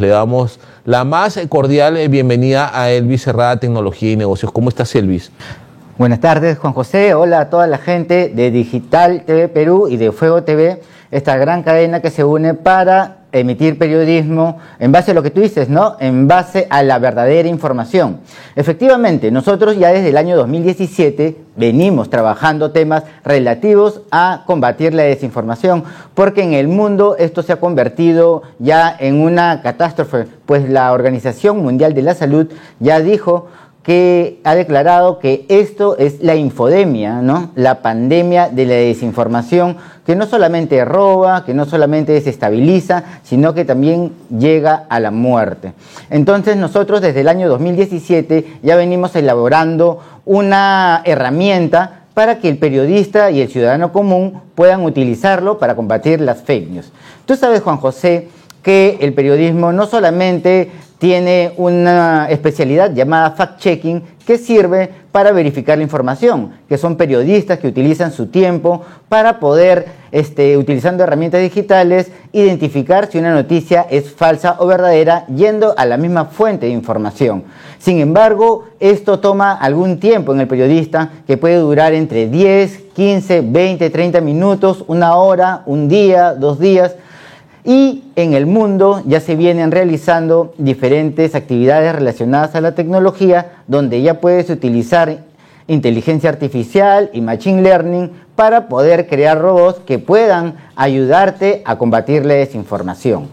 Le damos la más cordial bienvenida a Elvis Cerrada Tecnología y Negocios. ¿Cómo estás, Elvis? Buenas tardes, Juan José. Hola a toda la gente de Digital TV Perú y de Fuego TV, esta gran cadena que se une para emitir periodismo en base a lo que tú dices, ¿no? En base a la verdadera información. Efectivamente, nosotros ya desde el año 2017 venimos trabajando temas relativos a combatir la desinformación, porque en el mundo esto se ha convertido ya en una catástrofe, pues la Organización Mundial de la Salud ya dijo que ha declarado que esto es la infodemia, ¿no? La pandemia de la desinformación que no solamente roba, que no solamente desestabiliza, sino que también llega a la muerte. Entonces nosotros desde el año 2017 ya venimos elaborando una herramienta para que el periodista y el ciudadano común puedan utilizarlo para combatir las fake news. Tú sabes, Juan José, que el periodismo no solamente tiene una especialidad llamada fact-checking que sirve para verificar la información, que son periodistas que utilizan su tiempo para poder, este, utilizando herramientas digitales, identificar si una noticia es falsa o verdadera yendo a la misma fuente de información. Sin embargo, esto toma algún tiempo en el periodista que puede durar entre 10, 15, 20, 30 minutos, una hora, un día, dos días y en el mundo ya se vienen realizando diferentes actividades relacionadas a la tecnología donde ya puedes utilizar inteligencia artificial y machine learning para poder crear robots que puedan ayudarte a combatir la desinformación.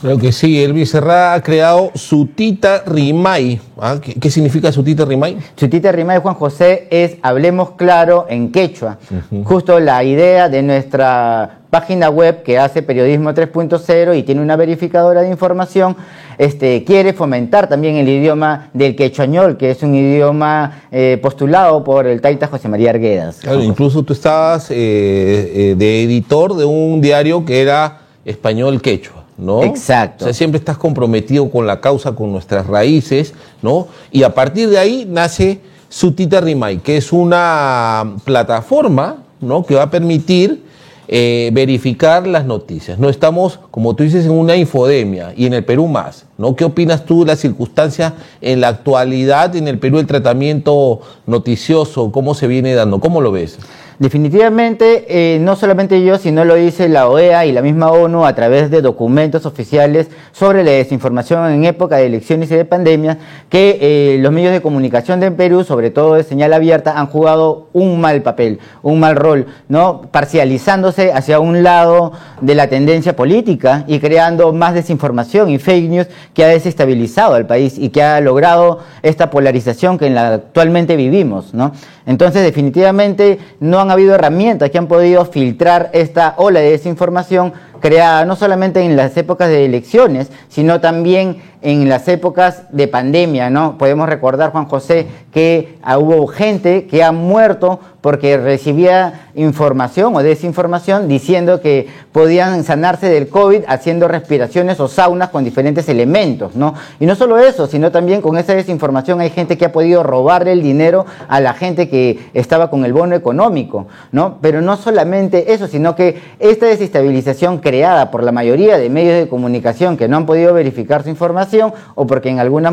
Creo que sí, Elvis Serra ha creado Sutita Rimay. ¿Ah? ¿Qué, significa Sutita Rimay? Sutita Rimay, Juan José, es Hablemos Claro en quechua. Justo la idea de nuestra página web que hace periodismo 3.0 y tiene una verificadora de información, este, quiere fomentar también el idioma del quechuañol, que es un idioma eh, postulado por el taita José María Arguedas. Claro, incluso tú estabas eh, eh, de editor de un diario que era español quechua. ¿no? Exacto. O sea, siempre estás comprometido con la causa, con nuestras raíces, ¿no? Y a partir de ahí nace Sutita Rimay, que es una plataforma, ¿no? Que va a permitir eh, verificar las noticias. No estamos, como tú dices, en una infodemia y en el Perú más. ¿No? ¿Qué opinas tú de la circunstancia en la actualidad en el Perú, el tratamiento noticioso, cómo se viene dando? ¿Cómo lo ves? Definitivamente, eh, no solamente yo, sino lo dice la OEA y la misma ONU a través de documentos oficiales sobre la desinformación en época de elecciones y de pandemia, que eh, los medios de comunicación de Perú, sobre todo de señal abierta, han jugado un mal papel, un mal rol, ¿no? parcializándose hacia un lado de la tendencia política y creando más desinformación y fake news que ha desestabilizado al país y que ha logrado esta polarización que en la actualmente vivimos. ¿no? Entonces, definitivamente no han habido herramientas que han podido filtrar esta ola de desinformación creada no solamente en las épocas de elecciones, sino también en las épocas de pandemia, ¿no? Podemos recordar, Juan José, que hubo gente que ha muerto porque recibía información o desinformación diciendo que podían sanarse del COVID haciendo respiraciones o saunas con diferentes elementos, ¿no? Y no solo eso, sino también con esa desinformación hay gente que ha podido robarle el dinero a la gente que estaba con el bono económico, ¿no? Pero no solamente eso, sino que esta desestabilización creada por la mayoría de medios de comunicación que no han podido verificar su información o porque en algunos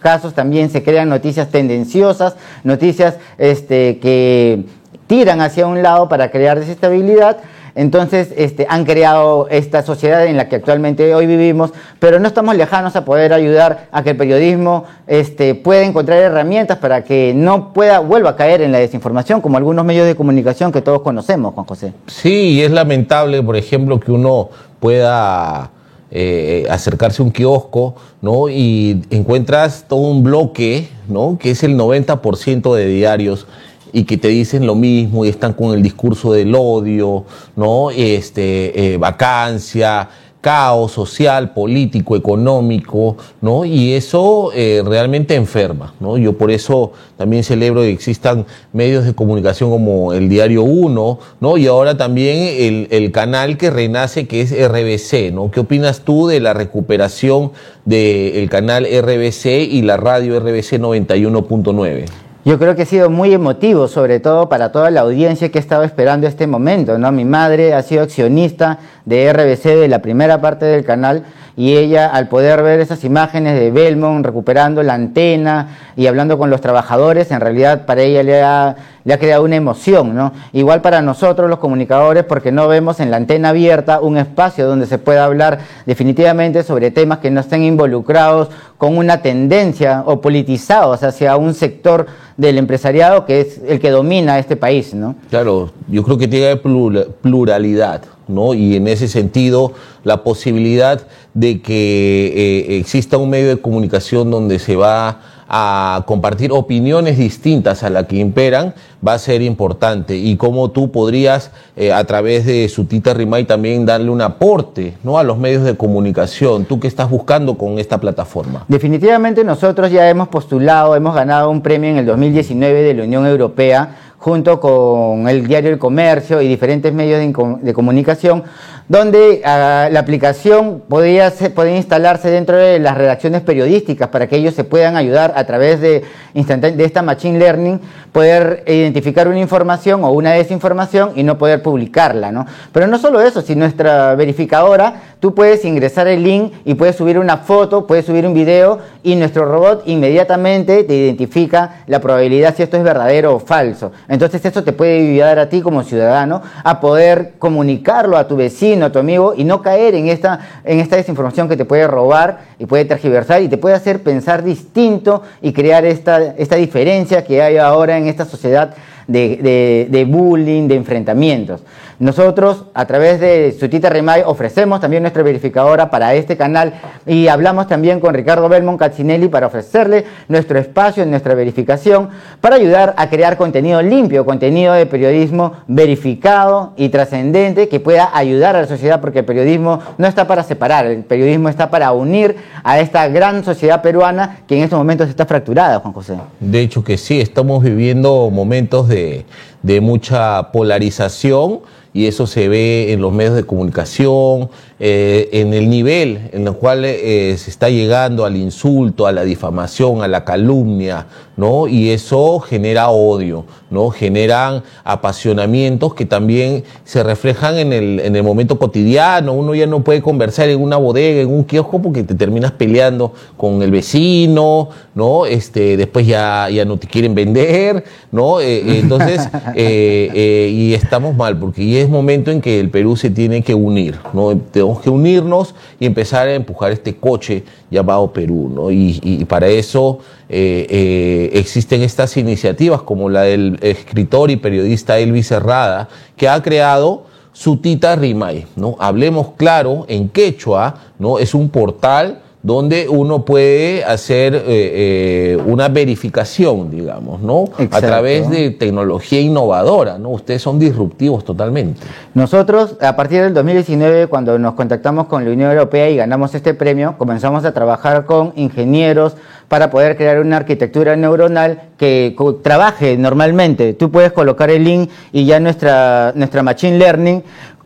casos también se crean noticias tendenciosas, noticias este, que tiran hacia un lado para crear desestabilidad. Entonces este, han creado esta sociedad en la que actualmente hoy vivimos, pero no estamos lejanos a poder ayudar a que el periodismo este, pueda encontrar herramientas para que no pueda vuelva a caer en la desinformación, como algunos medios de comunicación que todos conocemos, Juan José. Sí, es lamentable, por ejemplo, que uno pueda eh, acercarse a un kiosco, ¿no? Y encuentras todo un bloque, ¿no? Que es el 90% de diarios y que te dicen lo mismo y están con el discurso del odio, ¿no? Este, eh, vacancia, caos social, político, económico, ¿no? Y eso eh, realmente enferma, ¿no? Yo por eso también celebro que existan medios de comunicación como el Diario 1, ¿no? Y ahora también el, canal que renace que es RBC, ¿no? ¿Qué opinas tú de la recuperación del canal RBC y la radio RBC 91.9? Yo creo que ha sido muy emotivo, sobre todo para toda la audiencia que estaba esperando este momento. ¿no? Mi madre ha sido accionista de RBC de la primera parte del canal y ella al poder ver esas imágenes de Belmont recuperando la antena y hablando con los trabajadores, en realidad para ella le ha, le ha creado una emoción, ¿no? Igual para nosotros los comunicadores, porque no vemos en la antena abierta un espacio donde se pueda hablar definitivamente sobre temas que no estén involucrados con una tendencia o politizados hacia un sector del empresariado que es el que domina este país, ¿no? Claro, yo creo que tiene pluralidad, ¿no? Y en ese sentido, la posibilidad de que eh, exista un medio de comunicación donde se va a compartir opiniones distintas a las que imperan va a ser importante y cómo tú podrías eh, a través de su Tita Rimay también darle un aporte ¿no? a los medios de comunicación. ¿Tú qué estás buscando con esta plataforma? Definitivamente nosotros ya hemos postulado, hemos ganado un premio en el 2019 de la Unión Europea junto con el diario El Comercio y diferentes medios de, comunicación, donde ah, la aplicación podía, podía instalarse dentro de las redacciones periodísticas para que ellos se puedan ayudar a través de, de esta Machine Learning, poder identificar una información o una desinformación y no poder publicarla. ¿no? Pero no solo eso, si nuestra verificadora, tú puedes ingresar el link y puedes subir una foto, puedes subir un video y nuestro robot inmediatamente te identifica la probabilidad si esto es verdadero o falso. Entonces eso te puede ayudar a ti como ciudadano a poder comunicarlo a tu vecino, a tu amigo y no caer en esta, en esta desinformación que te puede robar y puede tergiversar y te puede hacer pensar distinto y crear esta, esta diferencia que hay ahora en esta sociedad de, de, bullying, de enfrentamientos. Nosotros, a través de Sutita Remay, ofrecemos también nuestra verificadora para este canal y hablamos también con Ricardo Belmont Caccinelli para ofrecerle nuestro espacio nuestra verificación para ayudar a crear contenido limpio, contenido de periodismo verificado y trascendente que pueda ayudar a la sociedad porque el periodismo no está para separar, el periodismo está para unir a esta gran sociedad peruana que en estos momentos está fracturada, Juan José. De hecho que sí, estamos viviendo momentos de de, mucha polarización y eso se ve en los medios de comunicación, eh, en el nivel en el cual eh, se está llegando al insulto, a la difamación, a la calumnia, ¿no? Y eso genera odio, ¿no? Generan apasionamientos que también se reflejan en el, en el momento cotidiano. Uno ya no puede conversar en una bodega, en un kiosco, porque te terminas peleando con el vecino, ¿no? Este, después ya, ya no te quieren vender, ¿no? Eh, entonces, y estamos mal, porque es momento en que el Perú se tiene que unir, ¿no? Tenemos que unirnos y empezar a empujar este coche llamado Perú, ¿no? Y, para eso eh, eh, existen estas iniciativas como la del escritor y periodista Elvis Herrada, que ha creado su Tita Rimay, ¿no? Hablemos claro, en quechua, ¿no? Es un portal donde uno puede hacer eh, eh, una verificación, digamos, ¿no? A través de tecnología innovadora, ¿no? Ustedes son disruptivos totalmente. Nosotros, a partir del 2019, cuando nos contactamos con la Unión Europea y ganamos este premio, comenzamos a trabajar con ingenieros para poder crear una arquitectura neuronal que trabaje normalmente. Tú puedes colocar el link y ya nuestra, nuestra Machine Learning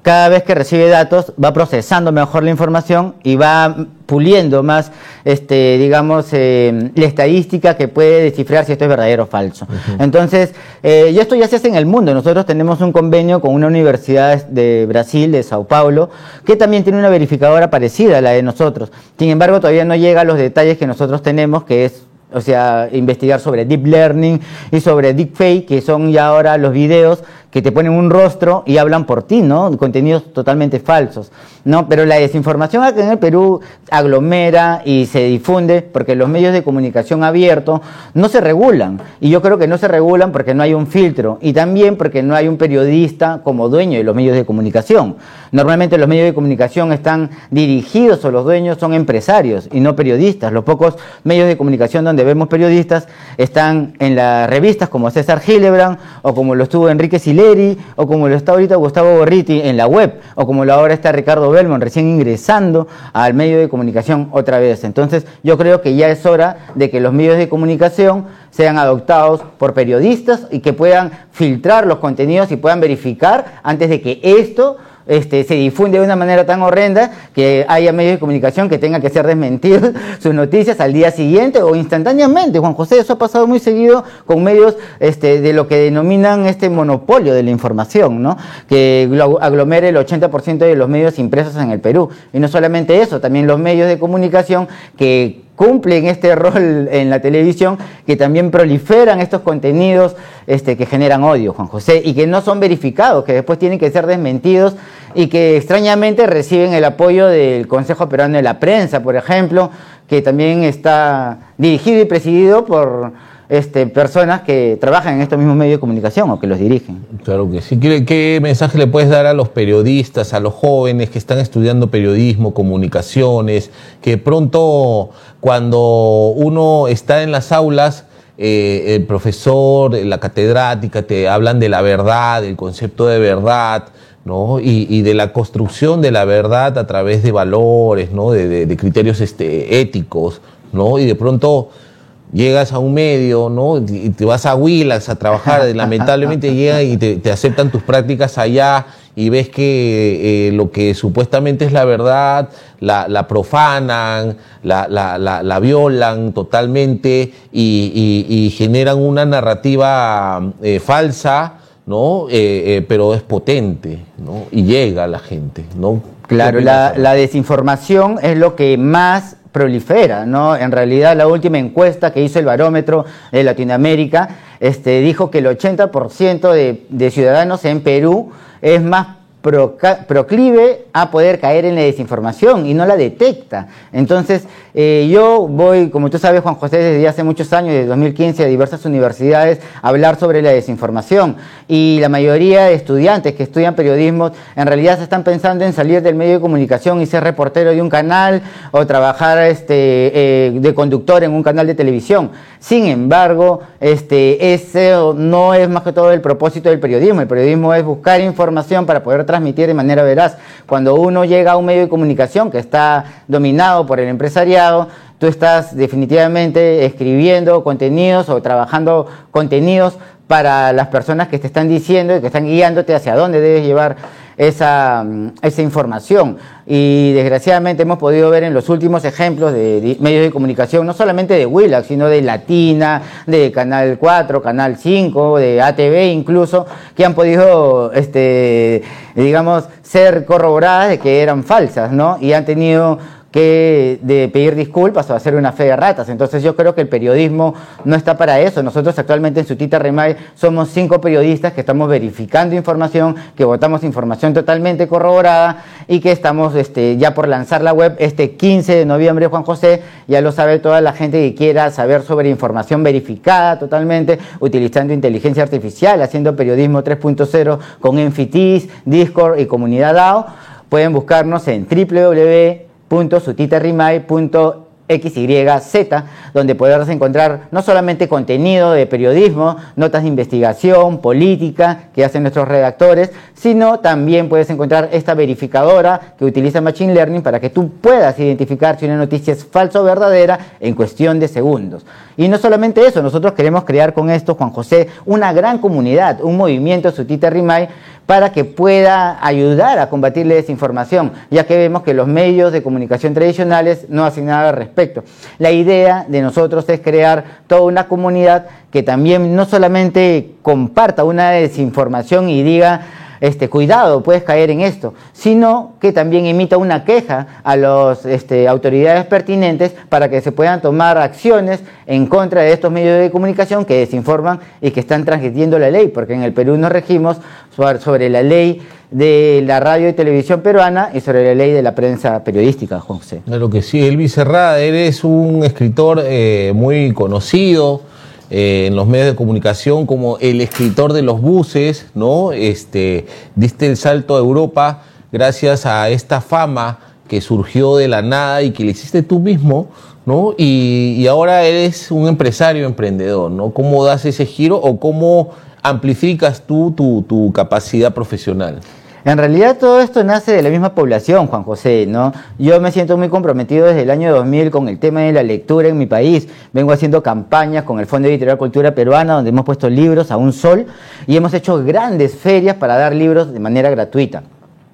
cada vez que recibe datos va procesando mejor la información y va puliendo más, este, digamos, eh, la estadística que puede descifrar si esto es verdadero o falso. Entonces, eh, y esto ya se hace en el mundo. Nosotros tenemos un convenio con una universidad de Brasil, de Sao Paulo, que también tiene una verificadora parecida a la de nosotros. Sin embargo, todavía no llega a los detalles que nosotros tenemos, que es o sea, investigar sobre deep learning y sobre deepfake, que son ya ahora los videos que te ponen un rostro y hablan por ti, ¿no? Contenidos totalmente falsos, ¿no? Pero la desinformación acá en el Perú aglomera y se difunde porque los medios de comunicación abiertos no se regulan. Y yo creo que no se regulan porque no hay un filtro y también porque no hay un periodista como dueño de los medios de comunicación. Normalmente los medios de comunicación están dirigidos o los dueños son empresarios y no periodistas. Los pocos medios de comunicación donde vemos periodistas están en las revistas como César Gilebran o como lo estuvo Enrique Silva o como lo está ahorita Gustavo Borriti en la web, o como lo ahora está Ricardo Belmont recién ingresando al medio de comunicación otra vez. Entonces yo creo que ya es hora de que los medios de comunicación sean adoptados por periodistas y que puedan filtrar los contenidos y puedan verificar antes de que esto este, se difunde de una manera tan horrenda que haya medios de comunicación que tengan que ser desmentidos sus noticias al día siguiente o instantáneamente. Juan José, eso ha pasado muy seguido con medios este, de lo que denominan este monopolio de la información, ¿no? que aglomere el 80% de los medios impresos en el Perú. Y no solamente eso, también los medios de comunicación que cumplen este rol en la televisión, que también proliferan estos contenidos este, que generan odio, Juan José, y que no son verificados, que después tienen que ser desmentidos y que extrañamente reciben el apoyo del Consejo Peruano de la Prensa, por ejemplo, que también está dirigido y presidido por este, personas que trabajan en estos mismos medios de comunicación o que los dirigen. Claro que sí. ¿Qué, mensaje le puedes dar a los periodistas, a los jóvenes que están estudiando periodismo, comunicaciones, que pronto cuando uno está en las aulas, eh, el profesor, la catedrática te hablan de la verdad, del concepto de verdad, ¿no? Y, de la construcción de la verdad a través de valores, ¿no? De, criterios este, éticos, ¿no? Y de pronto llegas a un medio, ¿no? Y te vas a Willax a trabajar, lamentablemente llegan y te, aceptan tus prácticas allá y ves que eh, lo que supuestamente es la verdad la, profanan, la, violan totalmente y, generan una narrativa eh, falsa, ¿no? Eh, pero es potente, ¿no? Y llega a la gente, ¿no? Claro, la desinformación es lo que más prolifera, ¿no? En realidad la última encuesta que hizo el barómetro de Latinoamérica este, dijo que el 80% de, de ciudadanos en Perú es más proclive a poder caer en la desinformación y no la detecta. Entonces, eh, yo voy, como tú sabes, Juan José, desde hace muchos años, desde 2015, a diversas universidades a hablar sobre la desinformación. Y la mayoría de estudiantes que estudian periodismo en realidad se están pensando en salir del medio de comunicación y ser reportero de un canal o trabajar este, eh, de conductor en un canal de televisión. Sin embargo, este, ese no es más que todo el propósito del periodismo. El periodismo es buscar información para poder transmitir de manera veraz. Cuando uno llega a un medio de comunicación que está dominado por el empresariado, tú estás definitivamente escribiendo contenidos o trabajando contenidos para las personas que te están diciendo y que están guiándote hacia dónde debes llevar esa, esa información. Y desgraciadamente hemos podido ver en los últimos ejemplos de, medios de comunicación, no solamente de Willax, sino de Latina, de Canal 4, Canal 5, de ATV incluso, que han podido, este, digamos, ser corroboradas de que eran falsas, ¿no? Y han tenido que de pedir disculpas o hacer una fe de ratas. Entonces yo creo que el periodismo no está para eso. Nosotros actualmente en Sutita Remay somos cinco periodistas que estamos verificando información, que votamos información totalmente corroborada y que estamos este, ya por lanzar la web este 15 de noviembre, Juan José, ya lo sabe toda la gente que quiera saber sobre información verificada totalmente, utilizando inteligencia artificial, haciendo periodismo 3.0 con Enfitis, Discord y Comunidad DAO. Pueden buscarnos en www xyz, donde podrás encontrar no solamente contenido de periodismo, notas de investigación, política que hacen nuestros redactores, sino también puedes encontrar esta verificadora que utiliza Machine Learning para que tú puedas identificar si una noticia es falsa o verdadera en cuestión de segundos. Y no solamente eso, nosotros queremos crear con esto, Juan José, una gran comunidad, un movimiento Sutita Rimay para que pueda ayudar a combatir la desinformación, ya que vemos que los medios de comunicación tradicionales no hacen nada al respecto. La idea de nosotros es crear toda una comunidad que también no solamente comparta una desinformación y diga este, cuidado, puedes caer en esto, sino que también emita una queja a las este, autoridades pertinentes para que se puedan tomar acciones en contra de estos medios de comunicación que desinforman y que están transgrediendo la ley, porque en el Perú nos regimos sobre la ley de la radio y televisión peruana y sobre la ley de la prensa periodística, José. Claro que sí, Elvis Serrada, eres un escritor eh, muy conocido, eh, en los medios de comunicación como el escritor de los buses, ¿no? Este, diste el salto a Europa gracias a esta fama que surgió de la nada y que le hiciste tú mismo, ¿no? Y, ahora eres un empresario emprendedor, ¿no? ¿Cómo das ese giro o cómo amplificas tú tu capacidad profesional? En realidad todo esto nace de la misma población, Juan José, ¿no? Yo me siento muy comprometido desde el año 2000 con el tema de la lectura en mi país. Vengo haciendo campañas con el Fondo Editorial Cultura Peruana, donde hemos puesto libros a un sol y hemos hecho grandes ferias para dar libros de manera gratuita.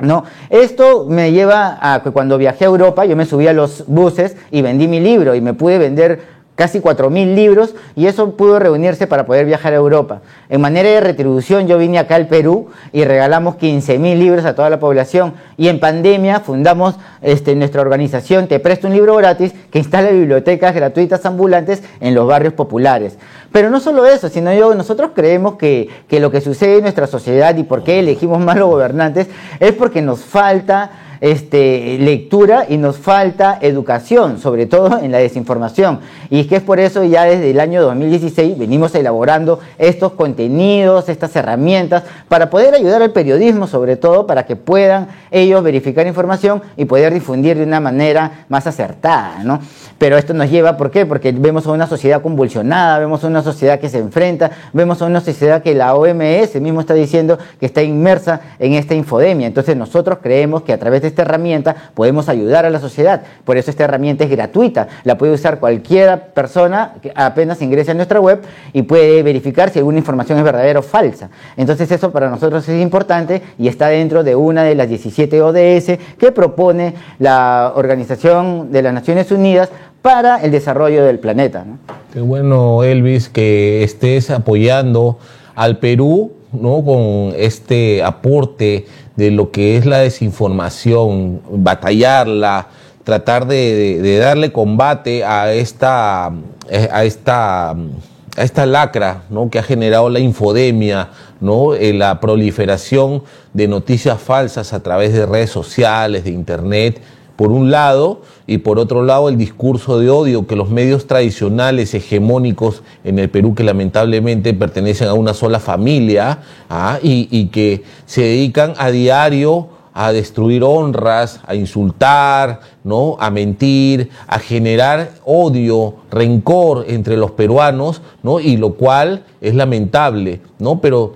¿No? Esto me lleva a que cuando viajé a Europa yo me subí a los buses y vendí mi libro y me pude vender casi 4.000 libros y eso pudo reunirse para poder viajar a Europa. En manera de retribución yo vine acá al Perú y regalamos 15.000 libros a toda la población y en pandemia fundamos este, nuestra organización Te Presto un Libro Gratis que instala bibliotecas gratuitas ambulantes en los barrios populares. Pero no solo eso, sino yo, nosotros creemos que, que lo que sucede en nuestra sociedad y por qué elegimos malos gobernantes es porque nos falta este, lectura y nos falta educación, sobre todo en la desinformación. Y es que es por eso ya desde el año 2016 venimos elaborando estos contenidos, estas herramientas, para poder ayudar al periodismo, sobre todo para que puedan ellos verificar información y poder difundir de una manera más acertada. ¿no? Pero esto nos lleva, ¿por qué? Porque vemos a una sociedad convulsionada, vemos a una sociedad que se enfrenta, vemos a una sociedad que la OMS mismo está diciendo que está inmersa en esta infodemia. Entonces nosotros creemos que a través de esta herramienta podemos ayudar a la sociedad. Por eso esta herramienta es gratuita. La puede usar cualquier persona que apenas ingrese a nuestra web y puede verificar si alguna información es verdadera o falsa. Entonces eso para nosotros es importante y está dentro de una de las 17 ODS que propone la Organización de las Naciones Unidas para el desarrollo del planeta. Qué bueno, Elvis, que estés apoyando al Perú ¿no? con este aporte de lo que es la desinformación, batallarla, tratar de, darle combate a esta, a esta, a esta lacra ¿no? que ha generado la infodemia, ¿no? Eh, la proliferación de noticias falsas a través de redes sociales, de internet, por un lado, y por otro lado el discurso de odio que los medios tradicionales hegemónicos en el Perú, que lamentablemente pertenecen a una sola familia ¿ah? y, que se dedican a diario a destruir honras, a insultar, ¿no? a mentir, a generar odio, rencor entre los peruanos, ¿no? y lo cual es lamentable, ¿no? pero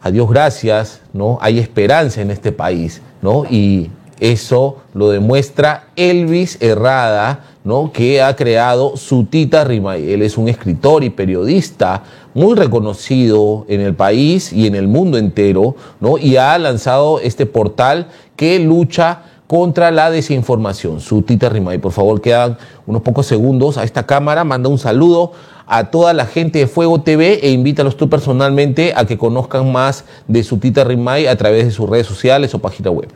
a Dios gracias, ¿no? hay esperanza en este país, ¿no? y eso lo demuestra Elvis Herrada, ¿no? que ha creado su Tita Rimay. Él es un escritor y periodista muy reconocido en el país y en el mundo entero, ¿no? y ha lanzado este portal que lucha contra la desinformación. Su Tita Rimay. Por favor, quedan unos pocos segundos a esta cámara. Manda un saludo a toda la gente de Fuego TV e invítalos tú personalmente a que conozcan más de su Tita Rimay a través de sus redes sociales o página web.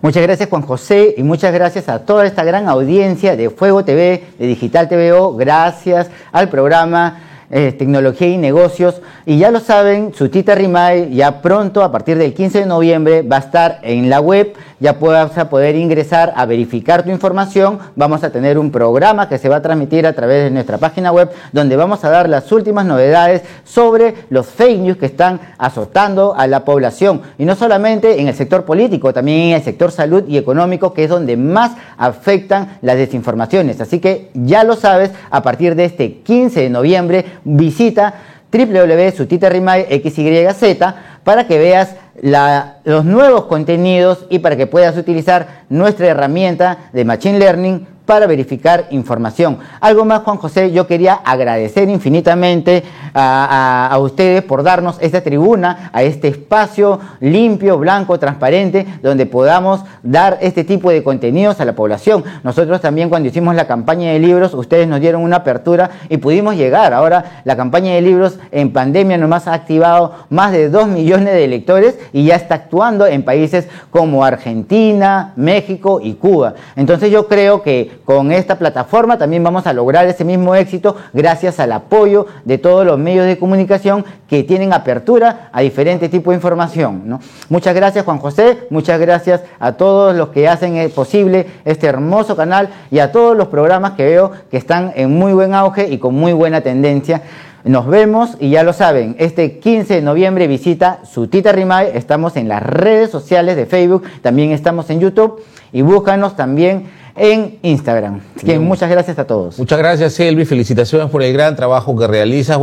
Muchas gracias Juan José y muchas gracias a toda esta gran audiencia de Fuego TV, de Digital TVO. Gracias al programa eh, tecnología y negocios. Y ya lo saben, su tita Rimay ya pronto, a partir del 15 de noviembre, va a estar en la web. Ya vas a poder ingresar a verificar tu información. Vamos a tener un programa que se va a transmitir a través de nuestra página web, donde vamos a dar las últimas novedades sobre los fake news que están azotando a la población. Y no solamente en el sector político, también en el sector salud y económico, que es donde más afectan las desinformaciones. Así que ya lo sabes, a partir de este 15 de noviembre visita www.sutiterrimay.xyz para que veas los nuevos contenidos y para que puedas utilizar nuestra herramienta de Machine Learning para verificar información. Algo más, Juan José, yo quería agradecer infinitamente a, ustedes por darnos esta tribuna, a este espacio limpio, blanco, transparente, donde podamos dar este tipo de contenidos a la población. Nosotros también cuando hicimos la campaña de libros, ustedes nos dieron una apertura y pudimos llegar. Ahora la campaña de libros en pandemia nomás ha activado más de 2 millones de lectores y ya está actuando en países como Argentina, México y Cuba. Entonces yo creo que con esta plataforma también vamos a lograr ese mismo éxito gracias al apoyo de todos los medios de comunicación que tienen apertura a diferentes tipos de información. Muchas gracias Juan José, muchas gracias a todos los que hacen posible este hermoso canal y a todos los programas que veo que están en muy buen auge y con muy buena tendencia. Nos vemos y ya lo saben, este 15 de noviembre visita su Tita Rimay, estamos en las redes sociales de Facebook, también estamos en YouTube y búscanos también en Instagram. Así que muchas gracias a todos. Muchas gracias, Elvi. Felicitaciones por el gran trabajo que realizas.